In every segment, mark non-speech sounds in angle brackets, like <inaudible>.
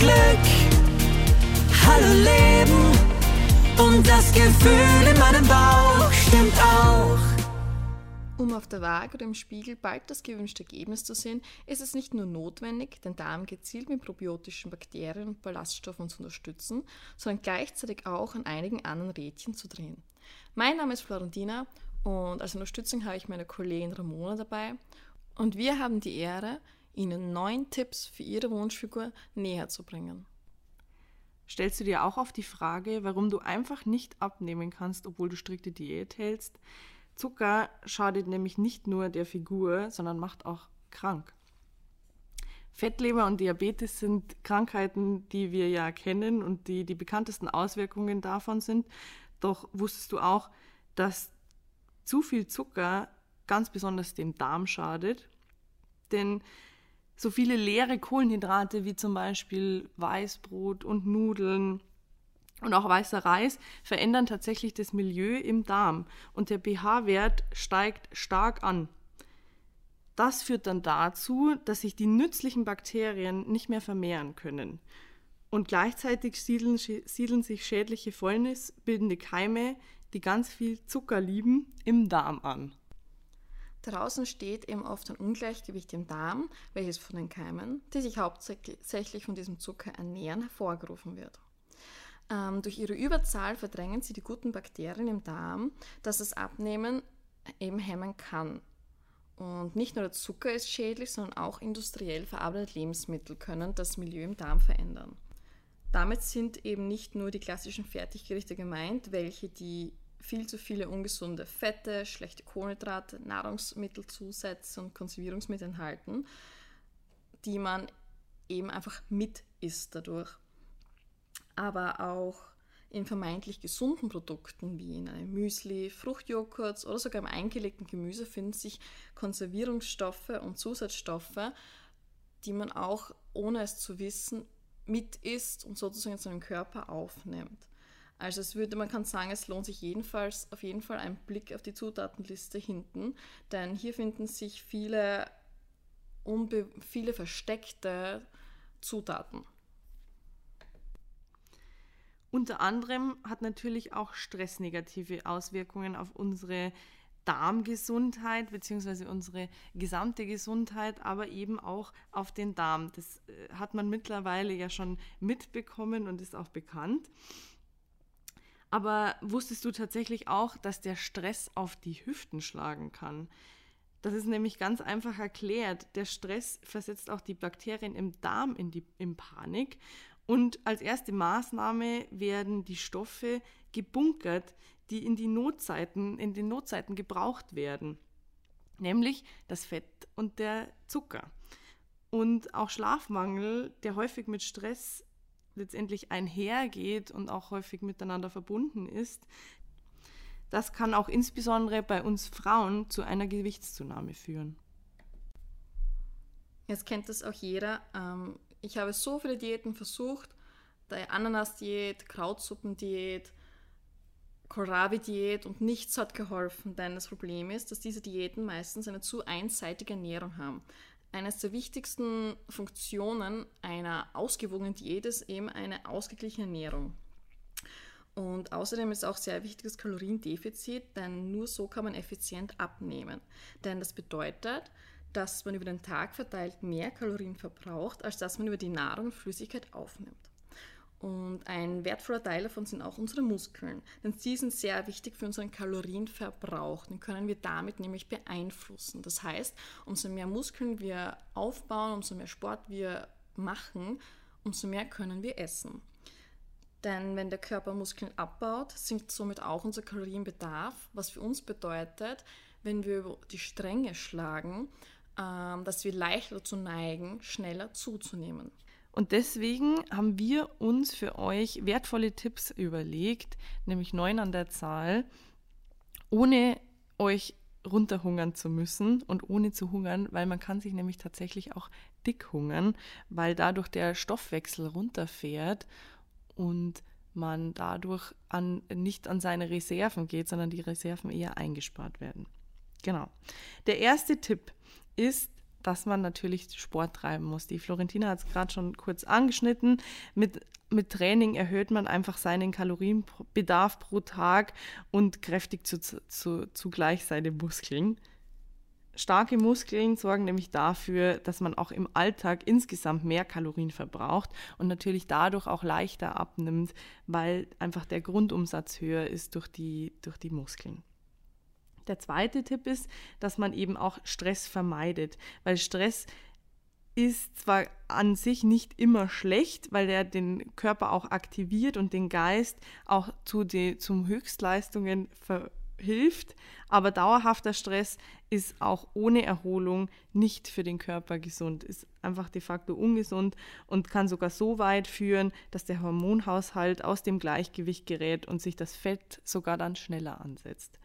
Glück. Hallo Leben und das Gefühl in meinem Bauch stimmt auch. Um auf der Waage oder im Spiegel bald das gewünschte Ergebnis zu sehen, ist es nicht nur notwendig, den Darm gezielt mit probiotischen Bakterien und Ballaststoffen zu unterstützen, sondern gleichzeitig auch an einigen anderen Rädchen zu drehen. Mein Name ist Florentina und als Unterstützung habe ich meine Kollegin Ramona dabei und wir haben die Ehre, Ihnen neun Tipps für Ihre Wunschfigur näher zu bringen. Stellst du dir auch auf die Frage, warum du einfach nicht abnehmen kannst, obwohl du strikte Diät hältst? Zucker schadet nämlich nicht nur der Figur, sondern macht auch krank. Fettleber und Diabetes sind Krankheiten, die wir ja kennen und die die bekanntesten Auswirkungen davon sind. Doch wusstest du auch, dass zu viel Zucker ganz besonders dem Darm schadet? Denn so viele leere Kohlenhydrate wie zum Beispiel Weißbrot und Nudeln und auch weißer Reis verändern tatsächlich das Milieu im Darm und der pH-Wert steigt stark an. Das führt dann dazu, dass sich die nützlichen Bakterien nicht mehr vermehren können. Und gleichzeitig siedeln, siedeln sich schädliche fäulnisbildende Keime, die ganz viel Zucker lieben, im Darm an. Draußen steht eben oft ein Ungleichgewicht im Darm, welches von den Keimen, die sich hauptsächlich von diesem Zucker ernähren, hervorgerufen wird. Ähm, durch ihre Überzahl verdrängen sie die guten Bakterien im Darm, dass das Abnehmen eben hemmen kann. Und nicht nur der Zucker ist schädlich, sondern auch industriell verarbeitete Lebensmittel können das Milieu im Darm verändern. Damit sind eben nicht nur die klassischen Fertiggerichte gemeint, welche die viel zu viele ungesunde Fette, schlechte Kohlenhydrate, Nahrungsmittelzusätze und Konservierungsmittel enthalten, die man eben einfach mit isst dadurch aber auch in vermeintlich gesunden Produkten wie in einem Müsli, Fruchtjoghurts oder sogar im eingelegten Gemüse finden sich Konservierungsstoffe und Zusatzstoffe, die man auch ohne es zu wissen mit isst und sozusagen in seinen Körper aufnimmt. Also es würde, man kann sagen, es lohnt sich jedenfalls auf jeden Fall ein Blick auf die Zutatenliste hinten, denn hier finden sich viele, unbe viele versteckte Zutaten. Unter anderem hat natürlich auch Stress negative Auswirkungen auf unsere Darmgesundheit bzw. unsere gesamte Gesundheit, aber eben auch auf den Darm. Das äh, hat man mittlerweile ja schon mitbekommen und ist auch bekannt. Aber wusstest du tatsächlich auch, dass der Stress auf die Hüften schlagen kann? Das ist nämlich ganz einfach erklärt. Der Stress versetzt auch die Bakterien im Darm in, die, in Panik und als erste Maßnahme werden die Stoffe gebunkert, die in, die Notzeiten, in den Notzeiten gebraucht werden, nämlich das Fett und der Zucker. Und auch Schlafmangel, der häufig mit Stress letztendlich einhergeht und auch häufig miteinander verbunden ist, das kann auch insbesondere bei uns Frauen zu einer Gewichtszunahme führen. Jetzt kennt das auch jeder. Ähm, ich habe so viele Diäten versucht, Ananas-Diät, Krautsuppendiät, Kohlrabi-Diät und nichts hat geholfen, denn das Problem ist, dass diese Diäten meistens eine zu einseitige Ernährung haben. Eines der wichtigsten Funktionen einer ausgewogenen Diät ist eben eine ausgeglichene Ernährung. Und außerdem ist auch sehr wichtig das Kaloriendefizit, denn nur so kann man effizient abnehmen. Denn das bedeutet, dass man über den Tag verteilt mehr Kalorien verbraucht, als dass man über die Nahrung Flüssigkeit aufnimmt. Und ein wertvoller Teil davon sind auch unsere Muskeln, denn sie sind sehr wichtig für unseren Kalorienverbrauch. Den können wir damit nämlich beeinflussen. Das heißt, umso mehr Muskeln wir aufbauen, umso mehr Sport wir machen, umso mehr können wir essen. Denn wenn der Körper Muskeln abbaut, sinkt somit auch unser Kalorienbedarf, was für uns bedeutet, wenn wir über die Stränge schlagen, ähm, dass wir leichter dazu neigen, schneller zuzunehmen. Und deswegen haben wir uns für euch wertvolle Tipps überlegt, nämlich neun an der Zahl, ohne euch runterhungern zu müssen und ohne zu hungern, weil man kann sich nämlich tatsächlich auch dick hungern, weil dadurch der Stoffwechsel runterfährt und man dadurch an, nicht an seine Reserven geht, sondern die Reserven eher eingespart werden. Genau. Der erste Tipp ist dass man natürlich Sport treiben muss. Die Florentina hat es gerade schon kurz angeschnitten. Mit, mit Training erhöht man einfach seinen Kalorienbedarf pro Tag und kräftigt zu, zu, zugleich seine Muskeln. Starke Muskeln sorgen nämlich dafür, dass man auch im Alltag insgesamt mehr Kalorien verbraucht und natürlich dadurch auch leichter abnimmt, weil einfach der Grundumsatz höher ist durch die, durch die Muskeln. Der zweite Tipp ist, dass man eben auch Stress vermeidet, weil Stress ist zwar an sich nicht immer schlecht, weil er den Körper auch aktiviert und den Geist auch zu die, zum Höchstleistungen verhilft, aber dauerhafter Stress ist auch ohne Erholung nicht für den Körper gesund, ist einfach de facto ungesund und kann sogar so weit führen, dass der Hormonhaushalt aus dem Gleichgewicht gerät und sich das Fett sogar dann schneller ansetzt.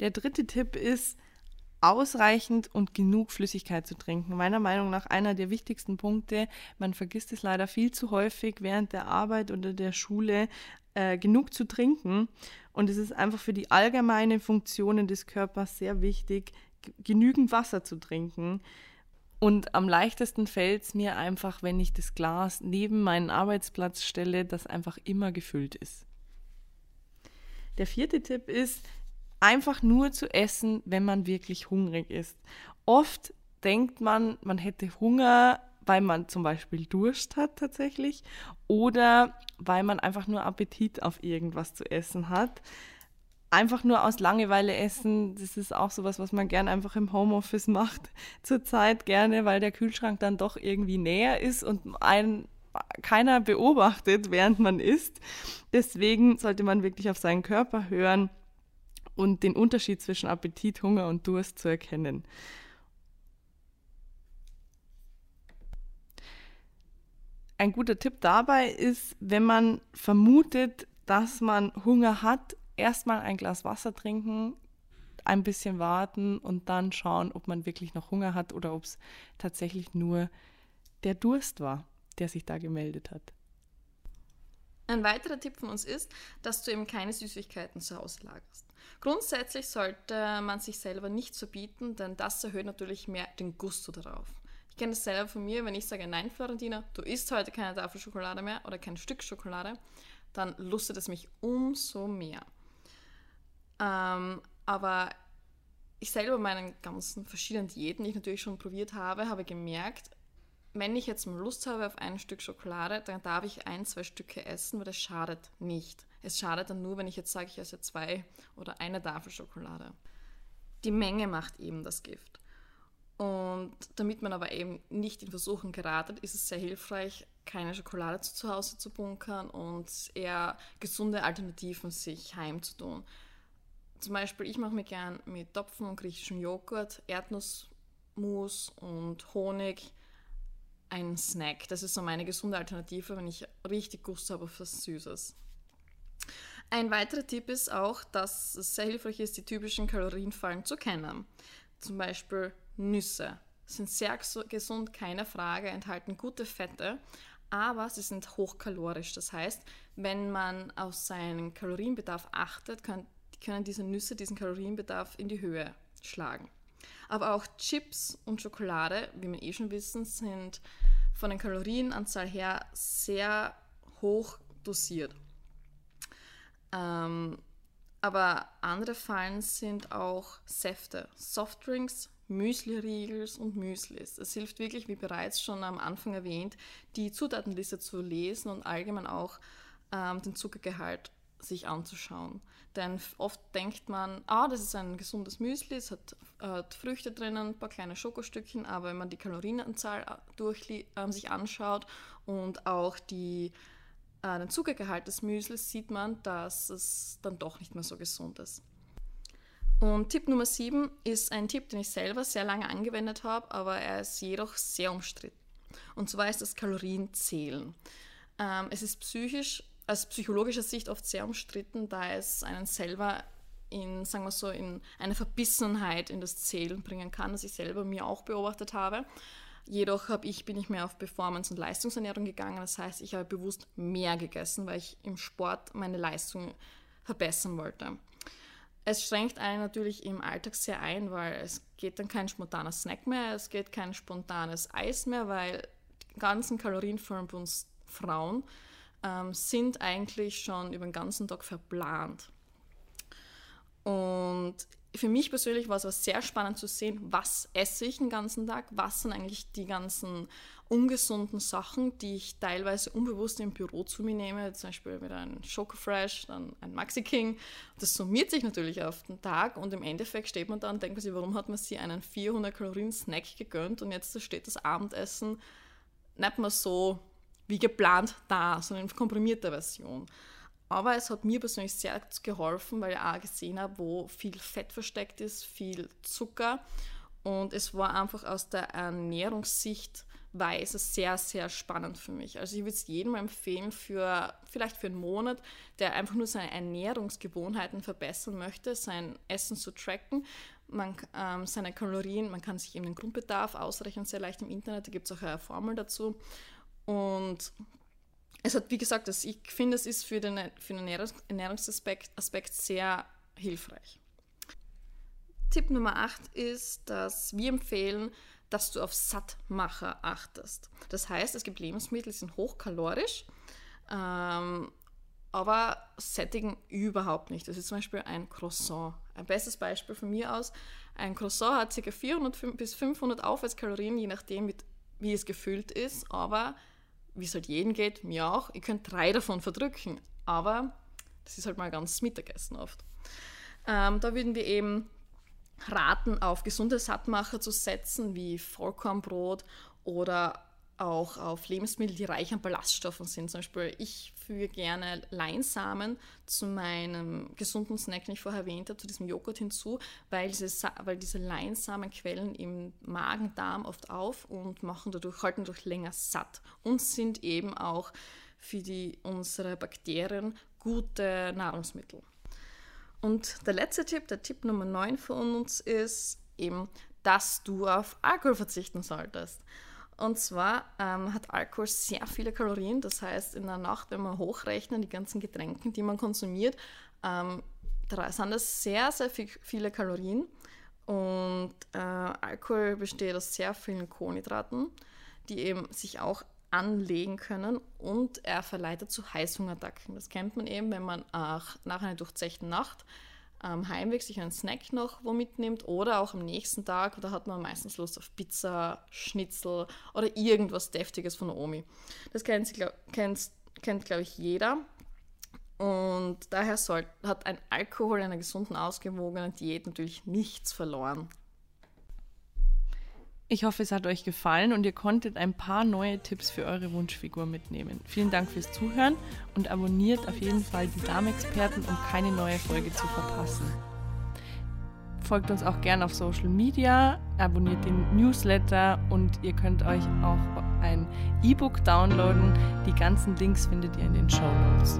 Der dritte Tipp ist, ausreichend und genug Flüssigkeit zu trinken. Meiner Meinung nach einer der wichtigsten Punkte. Man vergisst es leider viel zu häufig während der Arbeit oder der Schule, äh, genug zu trinken. Und es ist einfach für die allgemeinen Funktionen des Körpers sehr wichtig, genügend Wasser zu trinken. Und am leichtesten fällt es mir einfach, wenn ich das Glas neben meinen Arbeitsplatz stelle, das einfach immer gefüllt ist. Der vierte Tipp ist, einfach nur zu essen, wenn man wirklich hungrig ist. Oft denkt man, man hätte Hunger, weil man zum Beispiel Durst hat tatsächlich oder weil man einfach nur Appetit auf irgendwas zu essen hat. Einfach nur aus Langeweile essen, das ist auch sowas, was man gerne einfach im Homeoffice macht. <laughs> Zurzeit gerne, weil der Kühlschrank dann doch irgendwie näher ist und einen keiner beobachtet, <laughs> während man isst. Deswegen sollte man wirklich auf seinen Körper hören und den Unterschied zwischen Appetit, Hunger und Durst zu erkennen. Ein guter Tipp dabei ist, wenn man vermutet, dass man Hunger hat, erstmal ein Glas Wasser trinken, ein bisschen warten und dann schauen, ob man wirklich noch Hunger hat oder ob es tatsächlich nur der Durst war, der sich da gemeldet hat. Ein weiterer Tipp von uns ist, dass du eben keine Süßigkeiten zu Hause lagerst. Grundsätzlich sollte man sich selber nicht verbieten, denn das erhöht natürlich mehr den Gusto darauf. Ich kenne das selber von mir, wenn ich sage, nein, Florentina, du isst heute keine Tafel Schokolade mehr oder kein Stück Schokolade, dann lustet es mich umso mehr. Ähm, aber ich selber meinen ganzen verschiedenen Diäten, die ich natürlich schon probiert habe, habe gemerkt, wenn ich jetzt mal Lust habe auf ein Stück Schokolade, dann darf ich ein, zwei Stücke essen, weil das schadet nicht. Es schadet dann nur, wenn ich jetzt sage, ich esse zwei oder eine Tafel Schokolade. Die Menge macht eben das Gift. Und damit man aber eben nicht in Versuchen geratet, ist es sehr hilfreich, keine Schokolade zu Hause zu bunkern und eher gesunde Alternativen sich heimzutun. Zum Beispiel, ich mache mir gern mit Topfen und griechischem Joghurt, Erdnussmus und Honig ein Snack. Das ist so meine gesunde Alternative, wenn ich richtig Gust habe auf was Süßes. Ein weiterer Tipp ist auch, dass es sehr hilfreich ist, die typischen Kalorienfallen zu kennen. Zum Beispiel Nüsse sind sehr gesund, keine Frage, enthalten gute Fette, aber sie sind hochkalorisch. Das heißt, wenn man auf seinen Kalorienbedarf achtet, können, diese Nüsse diesen Kalorienbedarf in die Höhe schlagen. Aber auch Chips und Schokolade, wie wir eh schon wissen, sind von der Kalorienanzahl her sehr hoch dosiert. Ähm, aber andere Fallen sind auch Säfte, Softdrinks, Müsli-Riegels und Müslis. Es hilft wirklich, wie bereits schon am Anfang erwähnt, die Zutatenliste zu lesen und allgemein auch ähm, den Zuckergehalt sich anzuschauen. Denn oft denkt man, ah, das ist ein gesundes Müsli, es hat, hat Früchte drinnen, ein paar kleine Schokostückchen, aber wenn man die Kalorienanzahl äh, durch, äh, sich anschaut und auch die, äh, den Zuckergehalt des Müslis, sieht man, dass es dann doch nicht mehr so gesund ist. Und Tipp Nummer 7 ist ein Tipp, den ich selber sehr lange angewendet habe, aber er ist jedoch sehr umstritten. Und zwar ist das Kalorienzählen. Ähm, es ist psychisch aus psychologischer Sicht oft sehr umstritten, da es einen selber in, sagen wir so, in eine Verbissenheit in das Zählen bringen kann, das ich selber mir auch beobachtet habe. Jedoch ich, bin ich mehr auf Performance- und Leistungsernährung gegangen. Das heißt, ich habe bewusst mehr gegessen, weil ich im Sport meine Leistung verbessern wollte. Es schränkt einen natürlich im Alltag sehr ein, weil es geht dann kein spontaner Snack mehr, es geht kein spontanes Eis mehr, weil die ganzen Kalorien für uns Frauen ähm, sind eigentlich schon über den ganzen Tag verplant. Und für mich persönlich war es aber sehr spannend zu sehen, was esse ich den ganzen Tag, was sind eigentlich die ganzen ungesunden Sachen, die ich teilweise unbewusst im Büro zu mir nehme, zum Beispiel wieder ein Schokofresh, dann ein Maxi King. Das summiert sich natürlich auf den Tag und im Endeffekt steht man da und denkt sich, warum hat man sich einen 400 Kalorien Snack gegönnt und jetzt steht das Abendessen nicht mehr so wie geplant da, sondern in komprimierter Version. Aber es hat mir persönlich sehr geholfen, weil ich auch gesehen habe, wo viel Fett versteckt ist, viel Zucker. Und es war einfach aus der Ernährungssicht Weise sehr, sehr spannend für mich. Also ich würde es jedem empfehlen, für vielleicht für einen Monat, der einfach nur seine Ernährungsgewohnheiten verbessern möchte, sein Essen zu tracken, man, ähm, seine Kalorien, man kann sich eben den Grundbedarf ausrechnen, sehr leicht im Internet, da gibt es auch eine Formel dazu. Und es hat, wie gesagt, das, ich finde, es ist für den, für den Ernährungsaspekt Aspekt sehr hilfreich. Tipp Nummer 8 ist, dass wir empfehlen, dass du auf Sattmacher achtest. Das heißt, es gibt Lebensmittel, die sind hochkalorisch, ähm, aber sättigen überhaupt nicht. Das ist zum Beispiel ein Croissant. Ein bestes Beispiel von mir aus. Ein Croissant hat ca. 400 bis 500 Aufwärtskalorien, je nachdem, wie es gefüllt ist, aber wie es halt jedem geht, mir auch, ihr könnt drei davon verdrücken, aber das ist halt mal ganz Mittagessen oft. Ähm, da würden wir eben raten, auf gesunde Sattmacher zu setzen, wie Vollkornbrot oder auch auf Lebensmittel, die reich an Ballaststoffen sind. Zum Beispiel, ich füge gerne Leinsamen zu meinem gesunden Snack, den ich vorher erwähnt habe, zu diesem Joghurt hinzu, weil diese, weil diese Leinsamen quellen im Magen-Darm oft auf und machen dadurch, halten dadurch länger satt und sind eben auch für die, unsere Bakterien gute Nahrungsmittel. Und der letzte Tipp, der Tipp Nummer 9 von uns ist eben, dass du auf Alkohol verzichten solltest. Und zwar ähm, hat Alkohol sehr viele Kalorien. Das heißt, in der Nacht, wenn wir hochrechnen, die ganzen Getränke, die man konsumiert, ähm, da sind das sehr, sehr viel, viele Kalorien. Und äh, Alkohol besteht aus sehr vielen Kohlenhydraten, die eben sich auch anlegen können und er verleitet zu Heißhungerattacken. Das kennt man eben, wenn man nach einer durchzechten Nacht am Heimweg sich einen Snack noch wo mitnimmt oder auch am nächsten Tag, da hat man meistens Lust auf Pizza, Schnitzel oder irgendwas Deftiges von Omi. Das kennt, kennt, kennt glaube ich, jeder. Und daher soll, hat ein Alkohol in einer gesunden, ausgewogenen Diät natürlich nichts verloren. Ich hoffe, es hat euch gefallen und ihr konntet ein paar neue Tipps für eure Wunschfigur mitnehmen. Vielen Dank fürs Zuhören und abonniert auf jeden Fall die Darmexperten, um keine neue Folge zu verpassen. Folgt uns auch gerne auf Social Media, abonniert den Newsletter und ihr könnt euch auch ein E-Book downloaden. Die ganzen Links findet ihr in den Show Notes.